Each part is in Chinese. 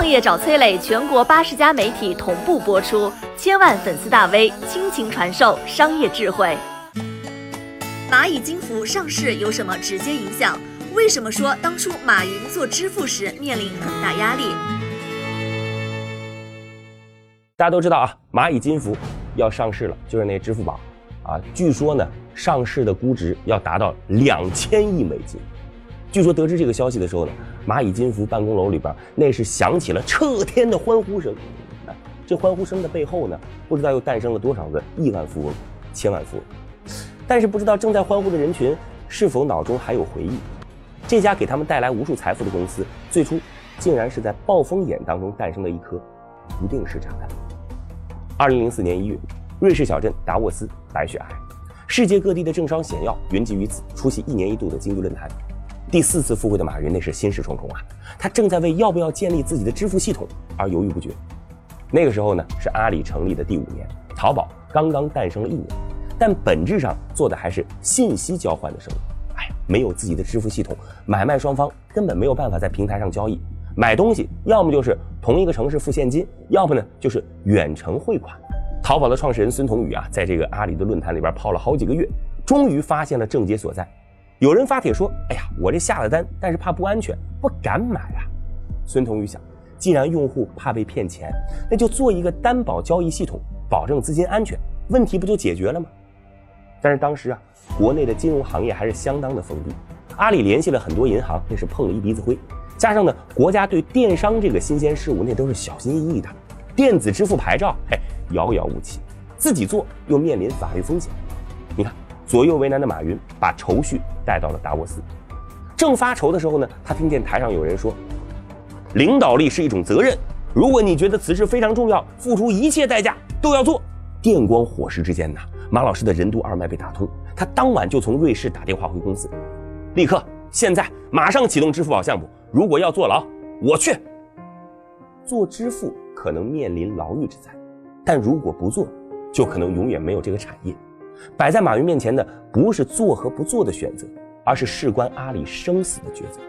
创业找崔磊，全国八十家媒体同步播出，千万粉丝大 V 倾情传授商业智慧。蚂蚁金服上市有什么直接影响？为什么说当初马云做支付时面临很大压力？大家都知道啊，蚂蚁金服要上市了，就是那支付宝啊，据说呢，上市的估值要达到两千亿美金。据说得知这个消息的时候呢，蚂蚁金服办公楼里边那是响起了彻天的欢呼声。啊，这欢呼声的背后呢，不知道又诞生了多少个亿万富翁、千万富翁。但是不知道正在欢呼的人群是否脑中还有回忆？这家给他们带来无数财富的公司，最初竟然是在暴风眼当中诞生的一颗不定时炸弹。二零零四年一月，瑞士小镇达沃斯白雪皑，世界各地的政商显要云集于此，出席一年一度的经济论坛。第四次赴会的马云那是心事重重啊，他正在为要不要建立自己的支付系统而犹豫不决。那个时候呢，是阿里成立的第五年，淘宝刚刚诞生了一年，但本质上做的还是信息交换的生意。哎，没有自己的支付系统，买卖双方根本没有办法在平台上交易。买东西要么就是同一个城市付现金，要不呢就是远程汇款。淘宝的创始人孙彤宇啊，在这个阿里的论坛里边泡了好几个月，终于发现了症结所在。有人发帖说：“哎呀，我这下了单，但是怕不安全，不敢买啊。”孙彤宇想，既然用户怕被骗钱，那就做一个担保交易系统，保证资金安全，问题不就解决了吗？但是当时啊，国内的金融行业还是相当的封闭，阿里联系了很多银行，那是碰了一鼻子灰。加上呢，国家对电商这个新鲜事物那都是小心翼翼的，电子支付牌照嘿遥遥无期，自己做又面临法律风险。你看。左右为难的马云把愁绪带到了达沃斯，正发愁的时候呢，他听见台上有人说：“领导力是一种责任，如果你觉得此事非常重要，付出一切代价都要做。”电光火石之间呐，马老师的任督二脉被打通，他当晚就从瑞士打电话回公司，立刻现在马上启动支付宝项目。如果要坐牢，我去。做支付可能面临牢狱之灾，但如果不做，就可能永远没有这个产业。摆在马云面前的不是做和不做的选择，而是事关阿里生死的抉择。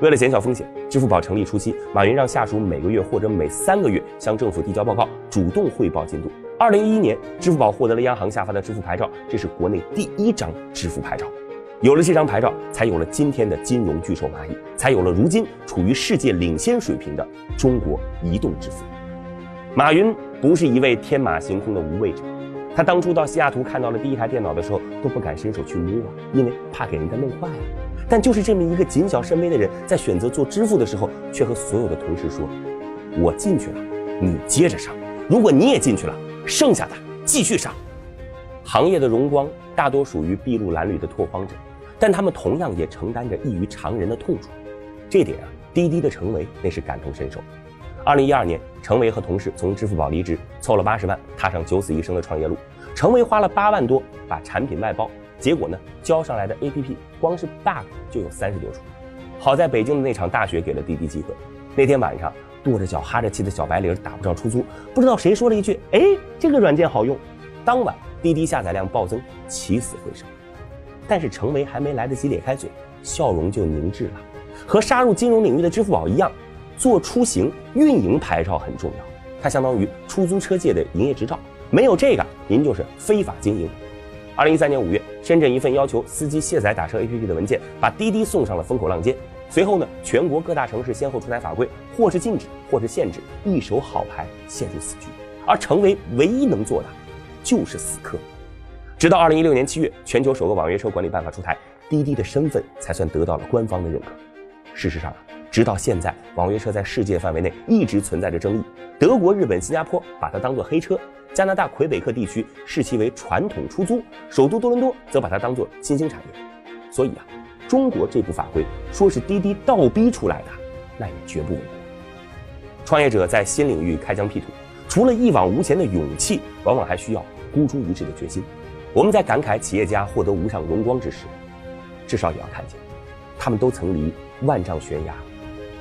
为了减小风险，支付宝成立初期，马云让下属每个月或者每三个月向政府递交报告，主动汇报进度。二零一一年，支付宝获得了央行下发的支付牌照，这是国内第一张支付牌照。有了这张牌照，才有了今天的金融巨兽蚂蚁，才有了如今处于世界领先水平的中国移动支付。马云不是一位天马行空的无畏者。他当初到西雅图看到了第一台电脑的时候，都不敢伸手去摸，因为怕给人家弄坏了。但就是这么一个谨小慎微的人，在选择做支付的时候，却和所有的同事说：“我进去了，你接着上；如果你也进去了，剩下的继续上。”行业的荣光大多属于筚路蓝缕的拓荒者，但他们同样也承担着异于常人的痛楚。这点啊，滴滴的程维那是感同身受。二零一二年，程维和同事从支付宝离职，凑了八十万，踏上九死一生的创业路。程维花了八万多把产品外包，结果呢，交上来的 APP 光是 bug 就有三十多处。好在北京的那场大雪给了滴滴机会。那天晚上，跺着脚哈着气的小白领打不着出租，不知道谁说了一句：“哎，这个软件好用。”当晚，滴滴下载量暴增，起死回生。但是程维还没来得及咧开嘴，笑容就凝滞了。和杀入金融领域的支付宝一样。做出行运营牌照很重要，它相当于出租车界的营业执照，没有这个，您就是非法经营。二零一三年五月，深圳一份要求司机卸载打车 APP 的文件，把滴滴送上了风口浪尖。随后呢，全国各大城市先后出台法规，或是禁止，或是限制，一手好牌陷入死局。而成为唯一能做的，就是死磕。直到二零一六年七月，全球首个网约车管理办法出台，滴滴的身份才算得到了官方的认可。事实上。直到现在，网约车在世界范围内一直存在着争议。德国、日本、新加坡把它当作黑车，加拿大魁北克地区视其为传统出租，首都多伦多则把它当作新兴产业。所以啊，中国这部法规说是滴滴倒逼出来的，那也绝不为过。创业者在新领域开疆辟土，除了一往无前的勇气，往往还需要孤注一掷的决心。我们在感慨企业家获得无上荣光之时，至少也要看见，他们都曾离万丈悬崖。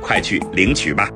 快去领取吧。